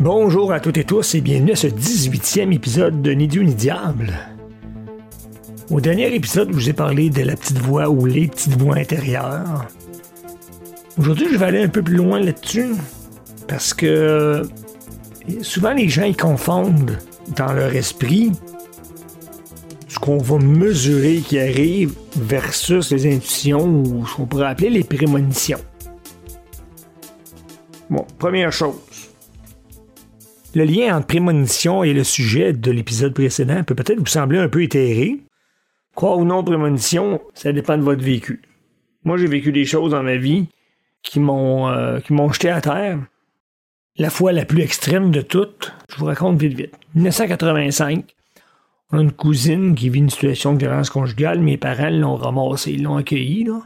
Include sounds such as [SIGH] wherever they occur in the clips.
Bonjour à toutes et tous et bienvenue à ce 18e épisode de Ni Dieu ni Diable. Au dernier épisode, je vous ai parlé de la petite voix ou les petites voix intérieures. Aujourd'hui, je vais aller un peu plus loin là-dessus parce que souvent les gens confondent dans leur esprit ce qu'on va mesurer qui arrive versus les intuitions ou ce qu'on pourrait appeler les prémonitions. Bon, première chose. Le lien entre prémonition et le sujet de l'épisode précédent peut peut-être vous sembler un peu éthéré. Quoi ou non prémonition, ça dépend de votre vécu. Moi, j'ai vécu des choses dans ma vie qui m'ont euh, jeté à terre. La fois la plus extrême de toutes, je vous raconte vite vite. 1985, on a une cousine qui vit une situation de violence conjugale. Mes parents l'ont ramassé, ils l'ont accueilli. Là.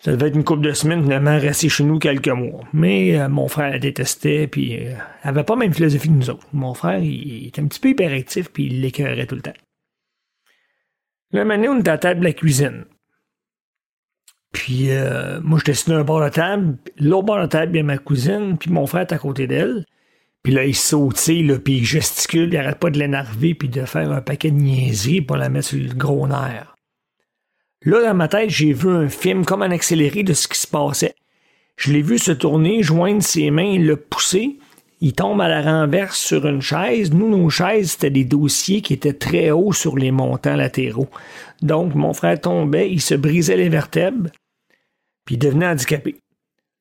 Ça devait être une couple de semaines, finalement, rester chez nous quelques mois. Mais euh, mon frère la détestait, puis euh, avait pas la même philosophie que nous autres. Mon frère, il, était un petit peu hyperactif, puis il l'écœurait tout le temps. Là, maintenant, on était à table de la cuisine. Puis, euh, moi, j'étais assis un bord de table. L'autre bord de table, il y a ma cousine, puis mon frère est à côté d'elle. Puis là, il saute, là, puis il gesticule, il arrête pas de l'énerver, puis de faire un paquet de niaiseries pour la mettre sur le gros nerf. Là, dans ma tête, j'ai vu un film comme en accéléré de ce qui se passait. Je l'ai vu se tourner, joindre ses mains, le pousser. Il tombe à la renverse sur une chaise. Nous, nos chaises, c'était des dossiers qui étaient très hauts sur les montants latéraux. Donc, mon frère tombait, il se brisait les vertèbres, puis il devenait handicapé.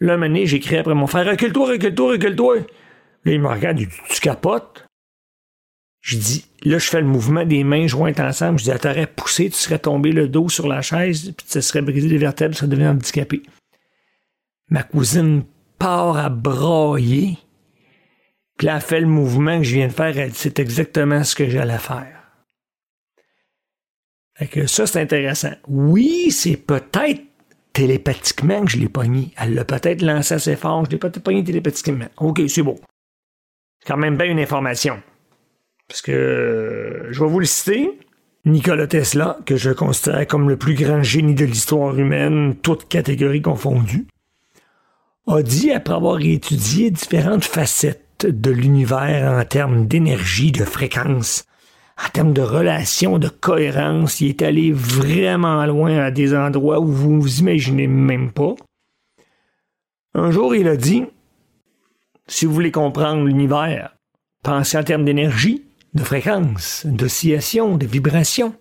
Là, un j'ai crié après mon frère Recule-toi, recule-toi, recule-toi. Là, il me regarde, il dit Tu capotes je dis, là, je fais le mouvement des mains jointes ensemble. Je dis, t'aurais poussé, tu serais tombé le dos sur la chaise, puis tu serais brisé les vertèbres, tu serais devenu handicapé. Ma cousine part à brailler, puis là, elle fait le mouvement que je viens de faire. Elle dit, c'est exactement ce que j'allais faire. Fait ça, c'est intéressant. Oui, c'est peut-être télépathiquement que je l'ai pogné. Elle l'a peut-être lancé assez fort, je l'ai peut-être pogné télépathiquement. OK, c'est beau. C'est quand même bien une information. Parce que euh, je vais vous le citer. Nikola Tesla, que je considère comme le plus grand génie de l'histoire humaine, toutes catégories confondues, a dit, après avoir étudié différentes facettes de l'univers en termes d'énergie, de fréquence, en termes de relations, de cohérence, il est allé vraiment loin à des endroits où vous vous imaginez même pas. Un jour, il a dit, si vous voulez comprendre l'univers, pensez en termes d'énergie, de fréquence, d'oscillation, de vibration,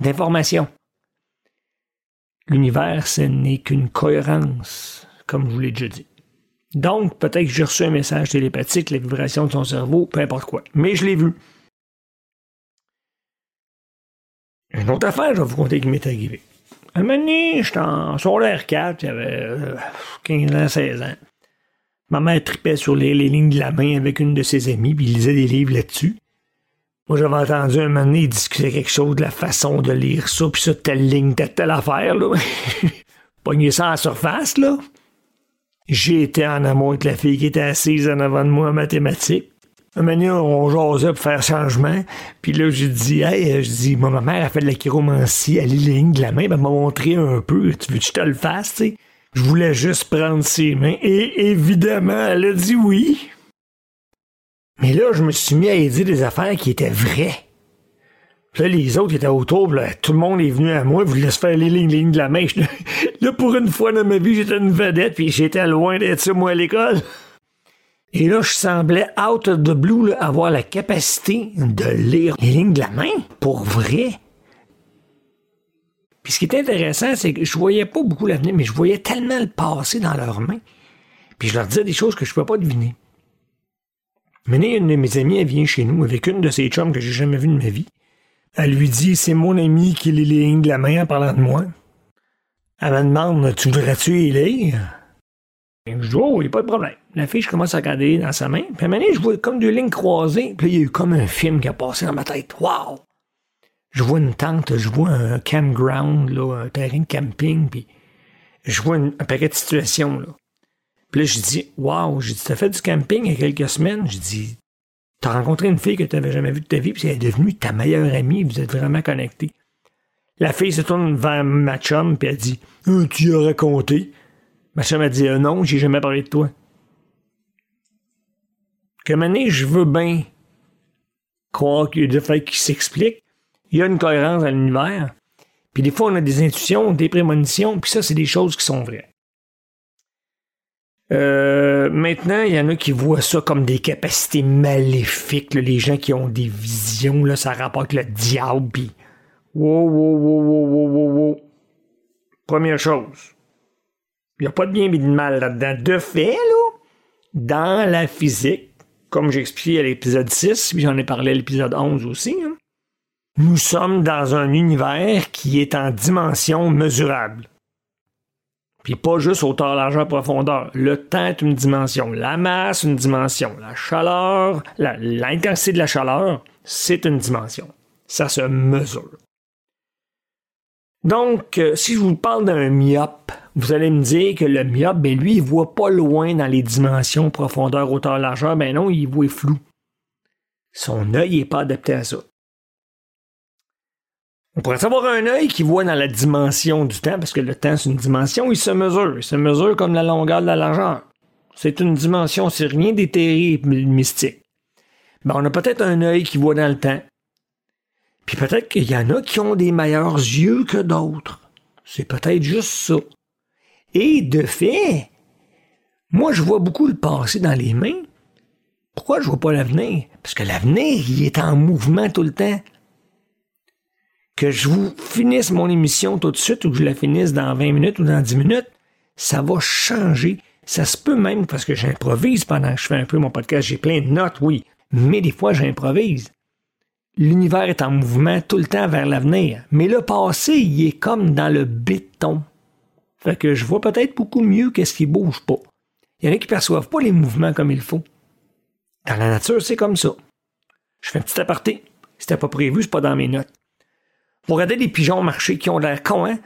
d'information. L'univers, ce n'est qu'une cohérence, comme je vous l'ai déjà dit. Donc, peut-être que j'ai reçu un message télépathique, la vibration de son cerveau, peu importe quoi. Mais je l'ai vu. Une autre affaire, je vais vous conter qui m'est arrivé. Un moment donné, j'étais en l'air 4, j'avais 15 euh, ans, 16 ans. Ma mère tripait sur les, les, lignes de la main avec une de ses amies, puis il lisait des livres là-dessus. Moi, j'avais entendu un moment donné, discuter quelque chose de la façon de lire ça, puis ça, telle ligne, telle, telle affaire, là. [LAUGHS] Pogner ça en surface, là. J'ai été en amour avec la fille qui était assise en avant de moi en mathématiques. Un moment donné, on jasait pour faire changement. Puis là, j'ai dit, hey, je dis, ma mère a fait de la chiromancie, elle lit les lignes de la main, elle m'a montré un peu. Tu veux que je te le fasse, tu sais? Je voulais juste prendre ses mains. Et évidemment, elle a dit oui. Mais là, je me suis mis à aider des affaires qui étaient vraies. là, les autres étaient autour, tout le monde est venu à moi, voulait se faire les lignes, lignes de la mèche. [LAUGHS] Là, pour une fois dans ma vie, j'étais une vedette, puis j'étais loin d'être ça, moi, à l'école. Et là, je semblais, out of the blue, avoir la capacité de lire les lignes de la main, pour vrai. Puis ce qui est intéressant, c'est que je voyais pas beaucoup l'avenir, mais je voyais tellement le passé dans leurs mains. Puis je leur disais des choses que je ne pouvais pas deviner. Maintenant, une de mes amies, elle vient chez nous avec une de ses chums que j'ai jamais vues de ma vie. Elle lui dit C'est mon ami qui lit les lignes de la main en parlant de moi. Elle me demande Tu voudrais-tu y lire? Je dis Oh, il n'y a pas de problème. La fille, je commence à regarder dans sa main. Puis à je vois comme deux lignes croisées. Puis il y a eu comme un film qui a passé dans ma tête. Waouh Je vois une tente, je vois un campground, là, un terrain de camping. Puis je vois un paquet de situations. Là. Puis là, je dis, waouh, j'ai dit, t'as fait du camping il y a quelques semaines? Je dis, t'as rencontré une fille que tu n'avais jamais vue de ta vie, puis elle est devenue ta meilleure amie, vous êtes vraiment connectés. La fille se tourne vers ma chum, puis elle dit, oh, tu as raconté. Ma chum a dit, euh, non, j'ai jamais parlé de toi. que maintenant, je veux bien croire qu'il y a des faits qui s'expliquent. Il y a une cohérence dans l'univers. Puis des fois, on a des intuitions, des prémonitions, puis ça, c'est des choses qui sont vraies. Euh, maintenant, il y en a qui voient ça comme des capacités maléfiques, les gens qui ont des visions, ça rapporte le diable, wow, wow, wow, wow, wow, wow. Première chose, il n'y a pas de bien et de mal là-dedans. De fait, dans la physique, comme j'ai à l'épisode 6, puis j'en ai parlé à l'épisode 11 aussi, hein, nous sommes dans un univers qui est en dimension mesurable. Puis pas juste hauteur, largeur, profondeur. Le temps est une dimension. La masse, une dimension. La chaleur, l'intensité de la chaleur, c'est une dimension. Ça se mesure. Donc, euh, si je vous parle d'un myope, vous allez me dire que le myope, ben lui, il voit pas loin dans les dimensions profondeur, hauteur, largeur. Ben non, il voit flou. Son œil n'est pas adapté à ça. On pourrait avoir un œil qui voit dans la dimension du temps, parce que le temps, c'est une dimension, il se mesure. Il se mesure comme la longueur de la largeur. C'est une dimension, c'est rien d'éthéré mystique. Ben, on a peut-être un œil qui voit dans le temps. Puis peut-être qu'il y en a qui ont des meilleurs yeux que d'autres. C'est peut-être juste ça. Et de fait, moi, je vois beaucoup le passé dans les mains. Pourquoi je vois pas l'avenir? Parce que l'avenir, il est en mouvement tout le temps que je vous finisse mon émission tout de suite ou que je la finisse dans 20 minutes ou dans 10 minutes, ça va changer. Ça se peut même parce que j'improvise pendant que je fais un peu mon podcast. J'ai plein de notes, oui, mais des fois j'improvise. L'univers est en mouvement tout le temps vers l'avenir, mais le passé, il est comme dans le béton. Fait que je vois peut-être beaucoup mieux qu'est-ce qui bouge pas. Il y en a qui perçoivent pas les mouvements comme il faut. Dans la nature, c'est comme ça. Je fais un petit aparté. C'était pas prévu, c'est pas dans mes notes. Vous regardez les pigeons marcher qui ont l'air cons, hein?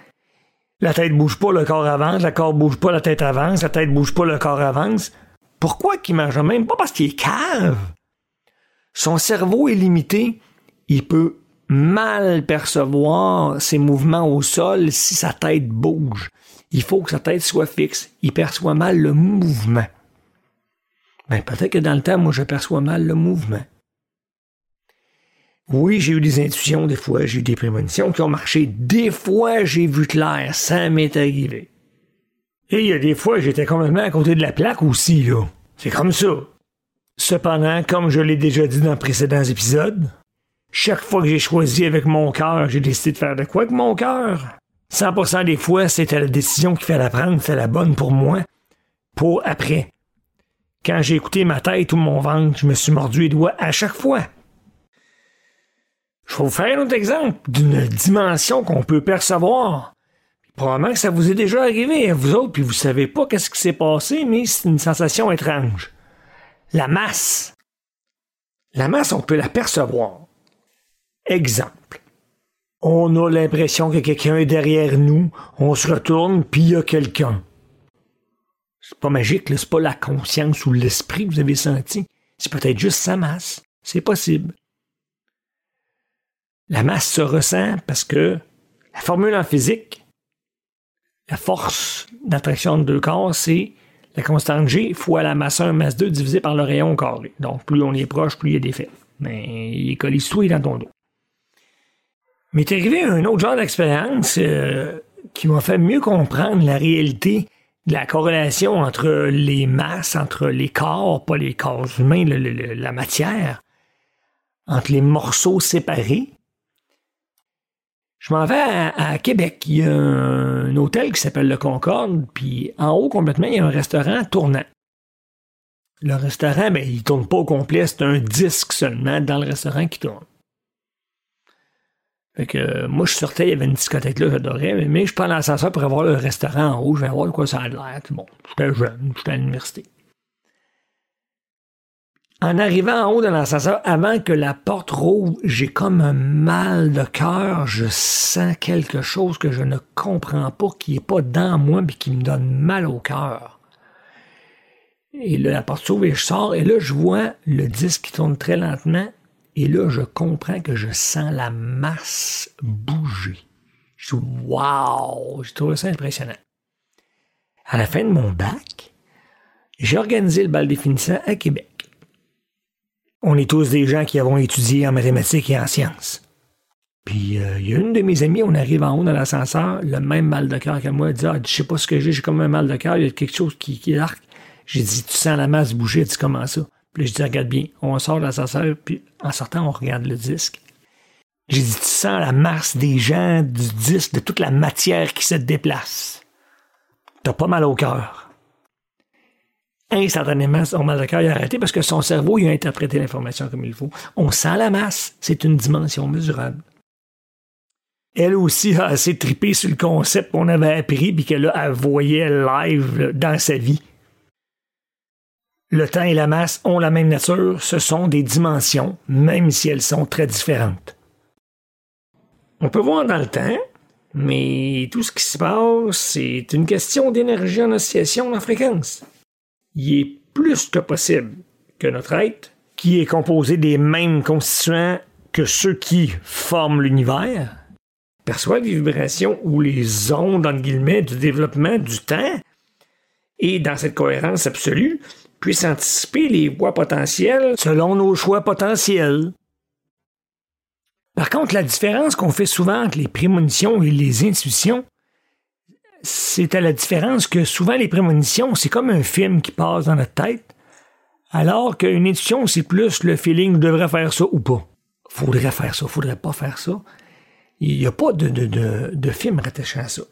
La tête bouge pas, le corps avance, le corps bouge pas, la tête avance, la tête bouge pas, le corps avance. Pourquoi qu'il mange même? Pas? Parce qu'il est cave. Son cerveau est limité. Il peut mal percevoir ses mouvements au sol si sa tête bouge. Il faut que sa tête soit fixe. Il perçoit mal le mouvement. Ben, peut-être que dans le temps, moi, je perçois mal le mouvement. Oui, j'ai eu des intuitions des fois, j'ai eu des prémonitions qui ont marché. Des fois, j'ai vu clair, ça m'est arrivé. Et il y a des fois, j'étais complètement à côté de la plaque aussi, là. C'est comme ça. Cependant, comme je l'ai déjà dit dans précédents épisodes, chaque fois que j'ai choisi avec mon cœur, j'ai décidé de faire de quoi avec mon cœur? 100% des fois, c'était la décision qu'il fallait prendre, c'était la bonne pour moi, pour après. Quand j'ai écouté ma tête ou mon ventre, je me suis mordu les doigts à chaque fois. Je vais vous faire un autre exemple d'une dimension qu'on peut percevoir. Probablement que ça vous est déjà arrivé à vous autres, puis vous savez pas qu'est-ce qui s'est passé, mais c'est une sensation étrange. La masse. La masse, on peut la percevoir. Exemple. On a l'impression que quelqu'un est derrière nous, on se retourne, puis il y a quelqu'un. C'est pas magique, c'est pas la conscience ou l'esprit que vous avez senti. C'est peut-être juste sa masse. C'est possible. La masse se ressent parce que la formule en physique, la force d'attraction de deux corps, c'est la constante G fois la masse 1 masse 2 divisé par le rayon carré. Donc, plus on est proche, plus il y a d'effet. Mais il est collé sous et dans ton dos. Mais t'es arrivé à un autre genre d'expérience euh, qui m'a fait mieux comprendre la réalité de la corrélation entre les masses, entre les corps, pas les corps humains, la matière, entre les morceaux séparés je m'en vais à, Québec. Il y a un, hôtel qui s'appelle le Concorde, puis en haut complètement, il y a un restaurant tournant. Le restaurant, ben, il tourne pas au complet, c'est un disque seulement dans le restaurant qui tourne. Fait que moi, je sortais, il y avait une discothèque là, j'adorais, mais je prends l'ascenseur pour avoir le restaurant en haut, je vais voir de quoi ça a l'air. Bon, j'étais jeune, j'étais à l'université. En arrivant en haut de l'ascenseur, avant que la porte rouvre, j'ai comme un mal de cœur. Je sens quelque chose que je ne comprends pas, qui n'est pas dans moi, mais qui me donne mal au cœur. Et là, la porte s'ouvre et je sors, et là, je vois le disque qui tourne très lentement, et là, je comprends que je sens la masse bouger. Je dis, waouh! J'ai trouvé ça impressionnant. À la fin de mon bac, j'ai organisé le bal définissant à Québec. On est tous des gens qui avons étudié en mathématiques et en sciences. Puis euh, il y a une de mes amies, on arrive en haut dans l'ascenseur, le même mal de cœur que moi, elle dit ah, je sais pas ce que j'ai, j'ai comme un mal de cœur, il y a quelque chose qui, qui arc. J'ai dit Tu sens la masse bouger, elle dit comment ça? Puis je dis regarde bien, on sort de l'ascenseur, puis en sortant, on regarde le disque. J'ai dit, tu sens la masse des gens, du disque, de toute la matière qui se déplace. T'as pas mal au cœur. Instantanément, son mal de cœur a arrêté parce que son cerveau il a interprété l'information comme il faut. On sent la masse, c'est une dimension mesurable. Elle aussi a assez tripé sur le concept qu'on avait appris puis qu'elle a voyait live dans sa vie. Le temps et la masse ont la même nature, ce sont des dimensions, même si elles sont très différentes. On peut voir dans le temps, mais tout ce qui se passe, c'est une question d'énergie en oscillation en fréquence. Il est plus que possible que notre être, qui est composé des mêmes constituants que ceux qui forment l'univers, perçoit les vibrations ou les ondes, du développement du temps, et dans cette cohérence absolue, puisse anticiper les voies potentielles selon nos choix potentiels. Par contre, la différence qu'on fait souvent entre les prémonitions et les intuitions, c'est à la différence que souvent les prémonitions, c'est comme un film qui passe dans notre tête, alors qu'une intuition, c'est plus le feeling je devrais faire ça ou pas. Faudrait faire ça, faudrait pas faire ça. Il n'y a pas de, de, de, film rattaché à ça.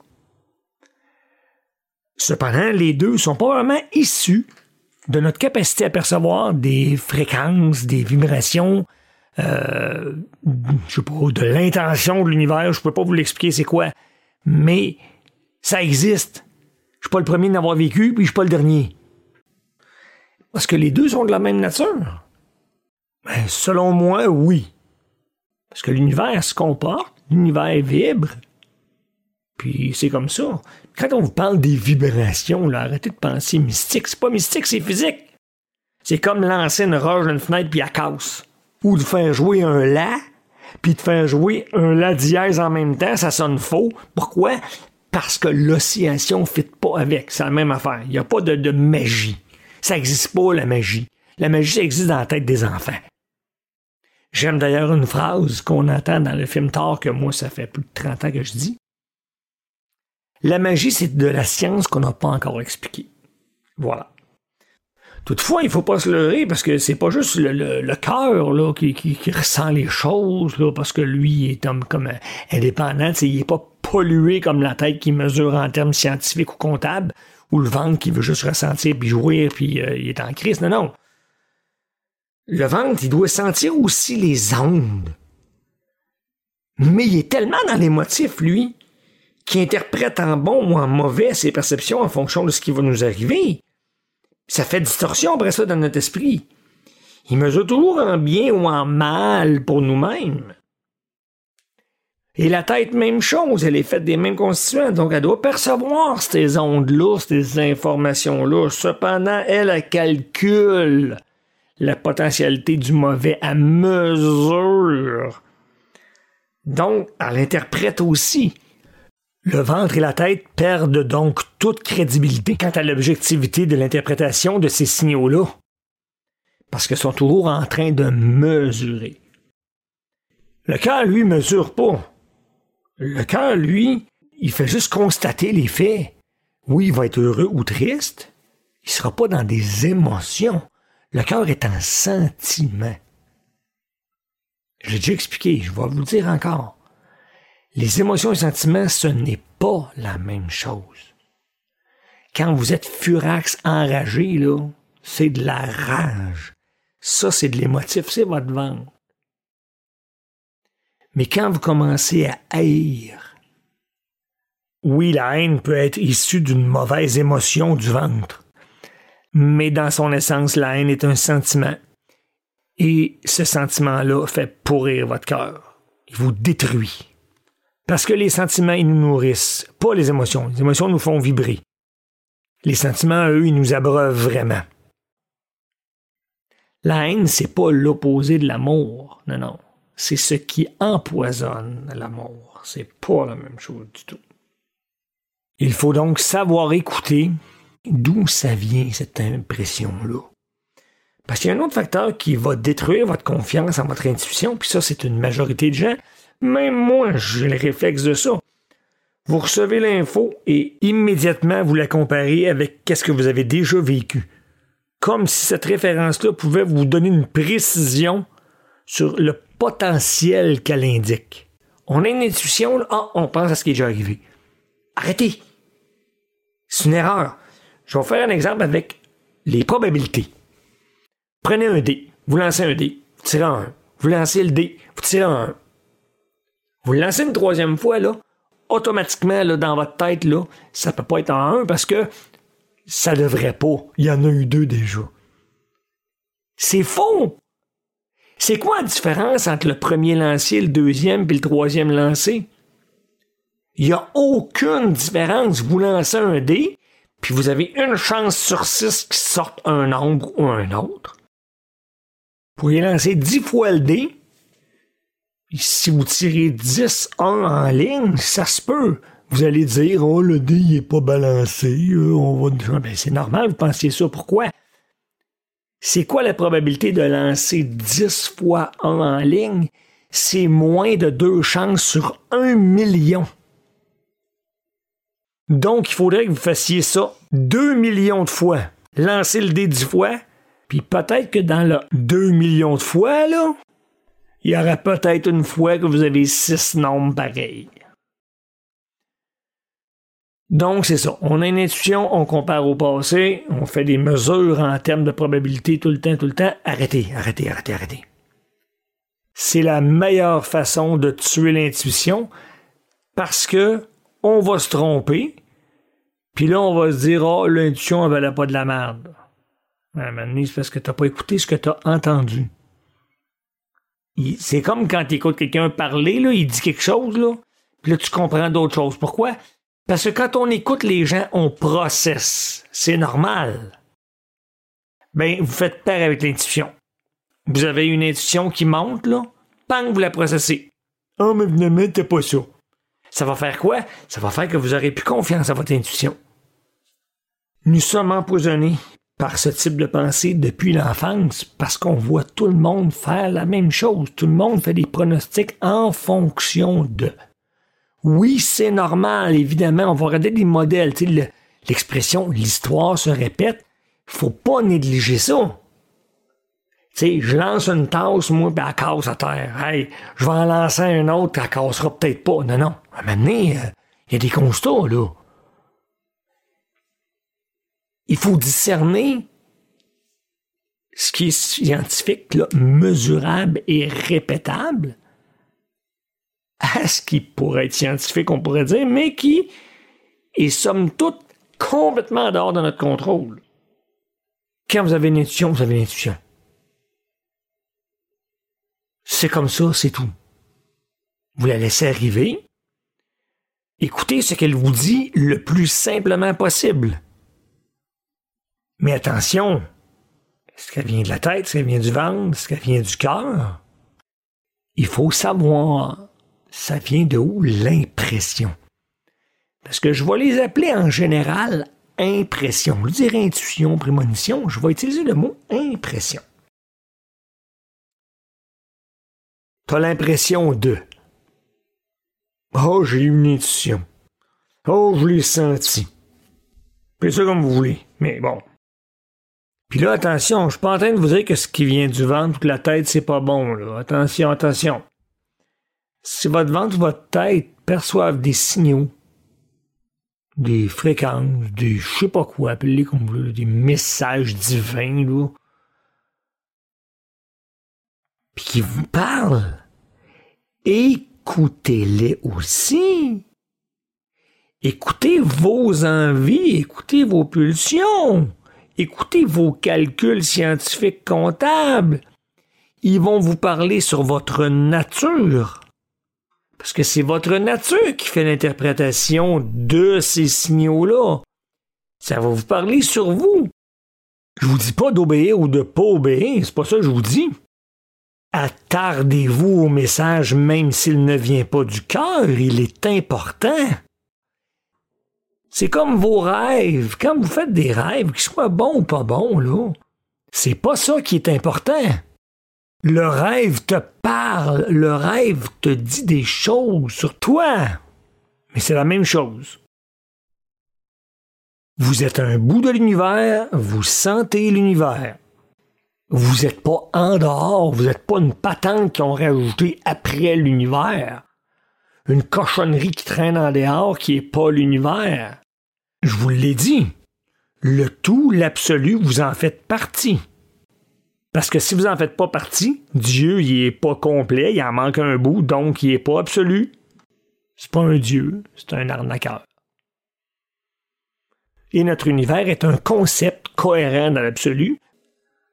Cependant, les deux sont vraiment issus de notre capacité à percevoir des fréquences, des vibrations, euh, je sais pas, de l'intention de l'univers, je peux pas vous l'expliquer c'est quoi, mais ça existe. Je suis pas le premier d'avoir vécu, puis je suis pas le dernier. Parce que les deux sont de la même nature? Ben, selon moi, oui. Parce que l'univers se comporte, l'univers vibre. Puis c'est comme ça. Quand on vous parle des vibrations, là, arrêtez de penser mystique. C'est pas mystique, c'est physique. C'est comme lancer une roche dans une fenêtre puis elle casse ou de faire jouer un La, puis de faire jouer un La dièse en même temps, ça sonne faux. Pourquoi? Parce que l'oscillation ne fit pas avec. C'est la même affaire. Il n'y a pas de, magie. Ça n'existe pas, la magie. La magie, ça existe dans la tête des enfants. J'aime d'ailleurs une phrase qu'on entend dans le film Thor que moi, ça fait plus de 30 ans que je dis. La magie, c'est de la science qu'on n'a pas encore expliquée. Voilà. Toutefois, il faut pas se leurrer parce que c'est pas juste le, le, cœur là, qui, qui, ressent les choses là, parce que lui est comme, comme indépendant, il est pas pollué comme la tête qui mesure en termes scientifiques ou comptables ou le ventre qui veut juste ressentir puis jouir puis euh, il est en crise. Non, non. Le ventre, il doit sentir aussi les ondes. Mais il est tellement dans les motifs, lui, qu'il interprète en bon ou en mauvais ses perceptions en fonction de ce qui va nous arriver. Ça fait distorsion après ça dans notre esprit. Il mesure toujours en bien ou en mal pour nous-mêmes. Et la tête, même chose, elle est faite des mêmes constituants, donc elle doit percevoir ces ondes-là, ces informations-là. Cependant, elle, calcule la potentialité du mauvais à mesure. Donc, elle interprète aussi. Le ventre et la tête perdent donc toute crédibilité quant à l'objectivité de l'interprétation de ces signaux-là, parce qu'ils sont toujours en train de mesurer. Le cœur, lui, mesure pas. Le cœur, lui, il fait juste constater les faits. Oui, il va être heureux ou triste. Il sera pas dans des émotions. Le cœur est un sentiment. J'ai déjà expliqué, je vais vous le dire encore. Les émotions et sentiments, ce n'est pas la même chose. Quand vous êtes furax, enragé, là, c'est de la rage. Ça, c'est de l'émotif, c'est votre ventre. Mais quand vous commencez à haïr, oui, la haine peut être issue d'une mauvaise émotion du ventre. Mais dans son essence, la haine est un sentiment. Et ce sentiment-là fait pourrir votre cœur. Il vous détruit. Parce que les sentiments, ils nous nourrissent, pas les émotions. Les émotions nous font vibrer. Les sentiments, eux, ils nous abreuvent vraiment. La haine, c'est pas l'opposé de l'amour. Non, non. C'est ce qui empoisonne l'amour. C'est pas la même chose du tout. Il faut donc savoir écouter d'où ça vient, cette impression-là. Parce qu'il y a un autre facteur qui va détruire votre confiance en votre intuition, puis ça, c'est une majorité de gens. Même moi, j'ai le réflexe de ça. Vous recevez l'info et immédiatement vous la comparez avec qu'est-ce que vous avez déjà vécu. Comme si cette référence-là pouvait vous donner une précision sur le potentiel qu'elle indique. On a une intuition, là, ah, on pense à ce qui est déjà arrivé. Arrêtez! C'est une erreur. Je vais faire un exemple avec les probabilités. Prenez un dé, vous lancez un dé, vous tirez un. Vous lancez le dé, vous tirez un. Vous le lancez une troisième fois, là, automatiquement, là, dans votre tête, là, ça peut pas être en un parce que ça devrait pas. Il y en a eu deux déjà. C'est faux! C'est quoi la différence entre le premier lancé, le deuxième et le troisième lancé? Il n'y a aucune différence. Vous lancez un dé, puis vous avez une chance sur six qui sorte un nombre ou un autre. Vous pourriez lancer dix fois le dé, si vous tirez 10 1 en ligne, ça se peut. Vous allez dire, oh, le dé, il est pas balancé, euh, on va... Ben, c'est normal, vous pensiez ça. Pourquoi? C'est quoi la probabilité de lancer 10 fois 1 en ligne? C'est moins de deux chances sur 1 million. Donc, il faudrait que vous fassiez ça 2 millions de fois. Lancez le dé 10 fois, puis peut-être que dans le 2 millions de fois, là, il y aura peut-être une fois que vous avez six nombres pareils. Donc, c'est ça. On a une intuition, on compare au passé, on fait des mesures en termes de probabilité tout le temps, tout le temps. Arrêtez, arrêtez, arrêtez, arrêtez. C'est la meilleure façon de tuer l'intuition parce que on va se tromper, puis là, on va se dire, oh, l'intuition, elle valait pas de la merde. Mais c'est parce que t'as pas écouté ce que tu as entendu c'est comme quand tu écoutes quelqu'un parler, là, il dit quelque chose, là, puis là, tu comprends d'autres choses. Pourquoi? Parce que quand on écoute les gens, on processe. C'est normal. Ben, vous faites peur avec l'intuition. Vous avez une intuition qui monte, là, bang, vous la processez. Oh, mais ne mettez pas ça? Ça va faire quoi? Ça va faire que vous aurez plus confiance à votre intuition. Nous sommes empoisonnés par ce type de pensée depuis l'enfance parce qu'on voit tout le monde faire la même chose. Tout le monde fait des pronostics en fonction de. Oui, c'est normal, évidemment, on va regarder des modèles. L'expression l'histoire se répète, faut pas négliger ça. Je lance une tasse, moi, puis elle casse à terre. Hey, je vais en lancer un autre, elle cassera peut-être pas. Non, non. À un moment donné, euh, il y a des constats, là il faut discerner ce qui est scientifique, mesurable et répétable, à ce qui pourrait être scientifique, on pourrait dire, mais qui est somme toute complètement dehors de notre contrôle. Quand vous avez une intuition, vous avez une intuition. C'est comme ça, c'est tout. Vous la laissez arriver. Écoutez ce qu'elle vous dit le plus simplement possible. Mais attention, est-ce qu'elle vient de la tête, est-ce qu'elle vient du ventre, est-ce qu'elle vient du cœur? Il faut savoir, ça vient de où l'impression? Parce que je vais les appeler en général impression. Je dire intuition, prémonition, je vais utiliser le mot impression. T'as l'impression de. Oh, j'ai eu une intuition. Oh, je l'ai senti. Faites ça comme vous voulez. Mais bon, puis là, attention, je suis pas en train de vous dire que ce qui vient du ventre ou de la tête, c'est pas bon. Là. Attention, attention. Si votre ventre ou votre tête perçoivent des signaux, des fréquences, des je sais pas quoi, appelez comme vous des messages divins, là, puis qui vous parlent, écoutez-les aussi. Écoutez vos envies, écoutez vos pulsions. Écoutez vos calculs scientifiques comptables. Ils vont vous parler sur votre nature. Parce que c'est votre nature qui fait l'interprétation de ces signaux-là. Ça va vous parler sur vous. Je vous dis pas d'obéir ou de pas obéir, c'est pas ça que je vous dis. Attardez-vous au message même s'il ne vient pas du cœur, il est important. C'est comme vos rêves. Quand vous faites des rêves, qu'ils soient bons ou pas bons, là, C'est pas ça qui est important. Le rêve te parle, le rêve te dit des choses sur toi. Mais c'est la même chose. Vous êtes un bout de l'univers, vous sentez l'univers. Vous n'êtes pas en dehors, vous n'êtes pas une patente qui ont rajouté après l'univers. Une cochonnerie qui traîne en dehors qui n'est pas l'univers. Je vous l'ai dit. Le tout, l'absolu, vous en faites partie. Parce que si vous en faites pas partie, Dieu, il est pas complet, il en manque un bout, donc il est pas absolu. C'est pas un Dieu, c'est un arnaqueur. Et notre univers est un concept cohérent dans l'absolu.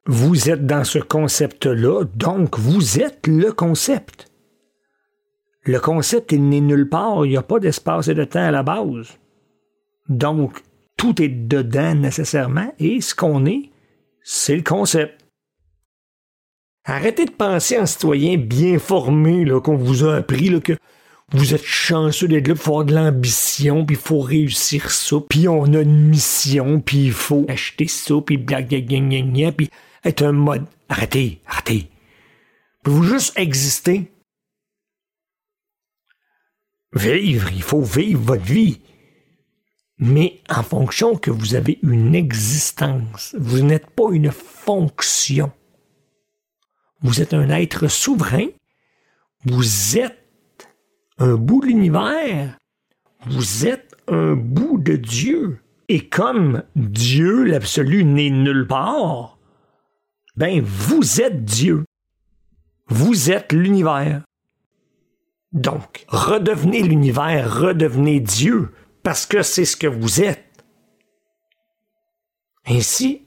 Vous êtes dans ce concept-là, donc vous êtes le concept. Le concept, il n'est nulle part, il n'y a pas d'espace et de temps à la base. Donc, tout est dedans nécessairement, et ce qu'on est, c'est le concept. Arrêtez de penser en citoyen bien formé qu'on vous a appris là, que vous êtes chanceux d'être là, il faut avoir de l'ambition, puis il faut réussir ça, puis on a une mission, puis il faut acheter ça, puis blague, puis être un mode. Arrêtez, arrêtez. Pouvez-vous juste exister? Vivre, il faut vivre votre vie. Mais en fonction que vous avez une existence, vous n'êtes pas une fonction. Vous êtes un être souverain. Vous êtes un bout de l'univers. Vous êtes un bout de Dieu. Et comme Dieu, l'absolu, n'est nulle part, ben vous êtes Dieu. Vous êtes l'univers. Donc, redevenez l'univers, redevenez Dieu, parce que c'est ce que vous êtes. Ainsi,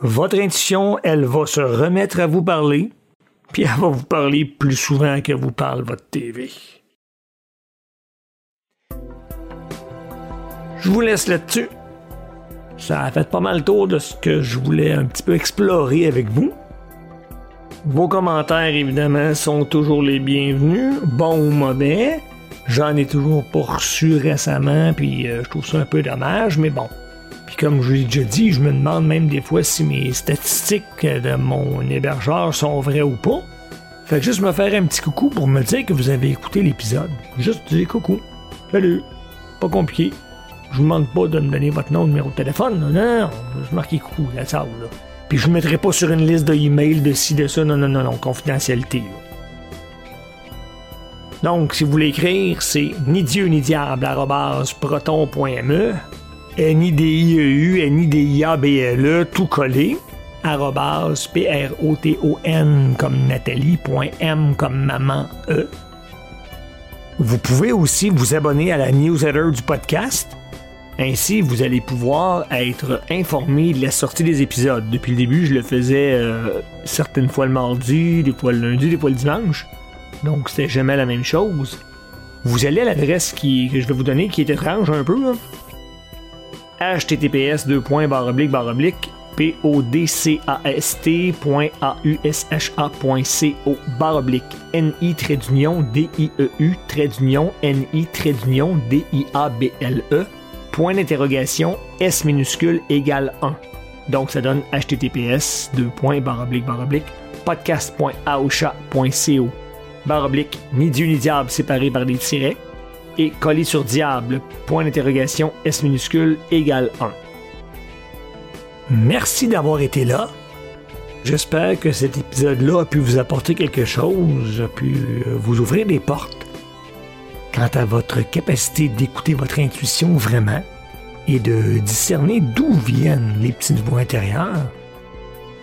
votre intuition, elle va se remettre à vous parler, puis elle va vous parler plus souvent que vous parle votre TV. Je vous laisse là-dessus. Ça a fait pas mal le tour de ce que je voulais un petit peu explorer avec vous. Vos commentaires, évidemment, sont toujours les bienvenus, bons ou mauvais. J'en ai toujours pas reçu récemment, puis euh, je trouve ça un peu dommage, mais bon, comme je l'ai déjà dit, je me demande même des fois si mes statistiques de mon hébergeur sont vraies ou pas. Fait juste me faire un petit coucou pour me dire que vous avez écouté l'épisode. Juste dire coucou. Salut. Pas compliqué. Je vous demande pas de me donner votre nom, numéro de téléphone. Non, non, non. Je marquer coucou, la salle, là. Puis je ne mettrai pas sur une liste de emails de ci, de ça. Non, non, non, non. Confidentialité, Donc, si vous voulez écrire, c'est ni Dieu ni diable proton.me N-I-D-I-E-U, N-I-D-I-A-B-L-E, tout collé, arrobas, P-R-O-T-O-N comme Nathalie, point M comme maman E. Vous pouvez aussi vous abonner à la newsletter du podcast. Ainsi, vous allez pouvoir être informé de la sortie des épisodes. Depuis le début, je le faisais euh, certaines fois le mardi, des fois le lundi, des fois le dimanche. Donc, c'était jamais la même chose. Vous allez à l'adresse que je vais vous donner, qui est étrange un peu. Https podcast.ausha.co baroblique ni trait d'union d i e u trait d'union n i trait d'union d point d'interrogation s minuscule égale 1 donc ça donne https podcast.ausha.co baroblique ni dieu ni diable séparé par des tirets et collé sur diable, point d'interrogation, S minuscule égale 1. Merci d'avoir été là. J'espère que cet épisode-là a pu vous apporter quelque chose, a pu euh, vous ouvrir des portes quant à votre capacité d'écouter votre intuition vraiment et de discerner d'où viennent les petites voix intérieures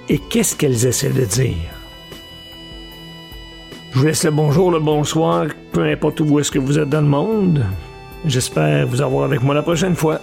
et qu'est-ce qu'elles essaient de dire? Je vous laisse le bonjour, le bonsoir, peu importe où est-ce que vous êtes dans le monde. J'espère vous avoir avec moi la prochaine fois.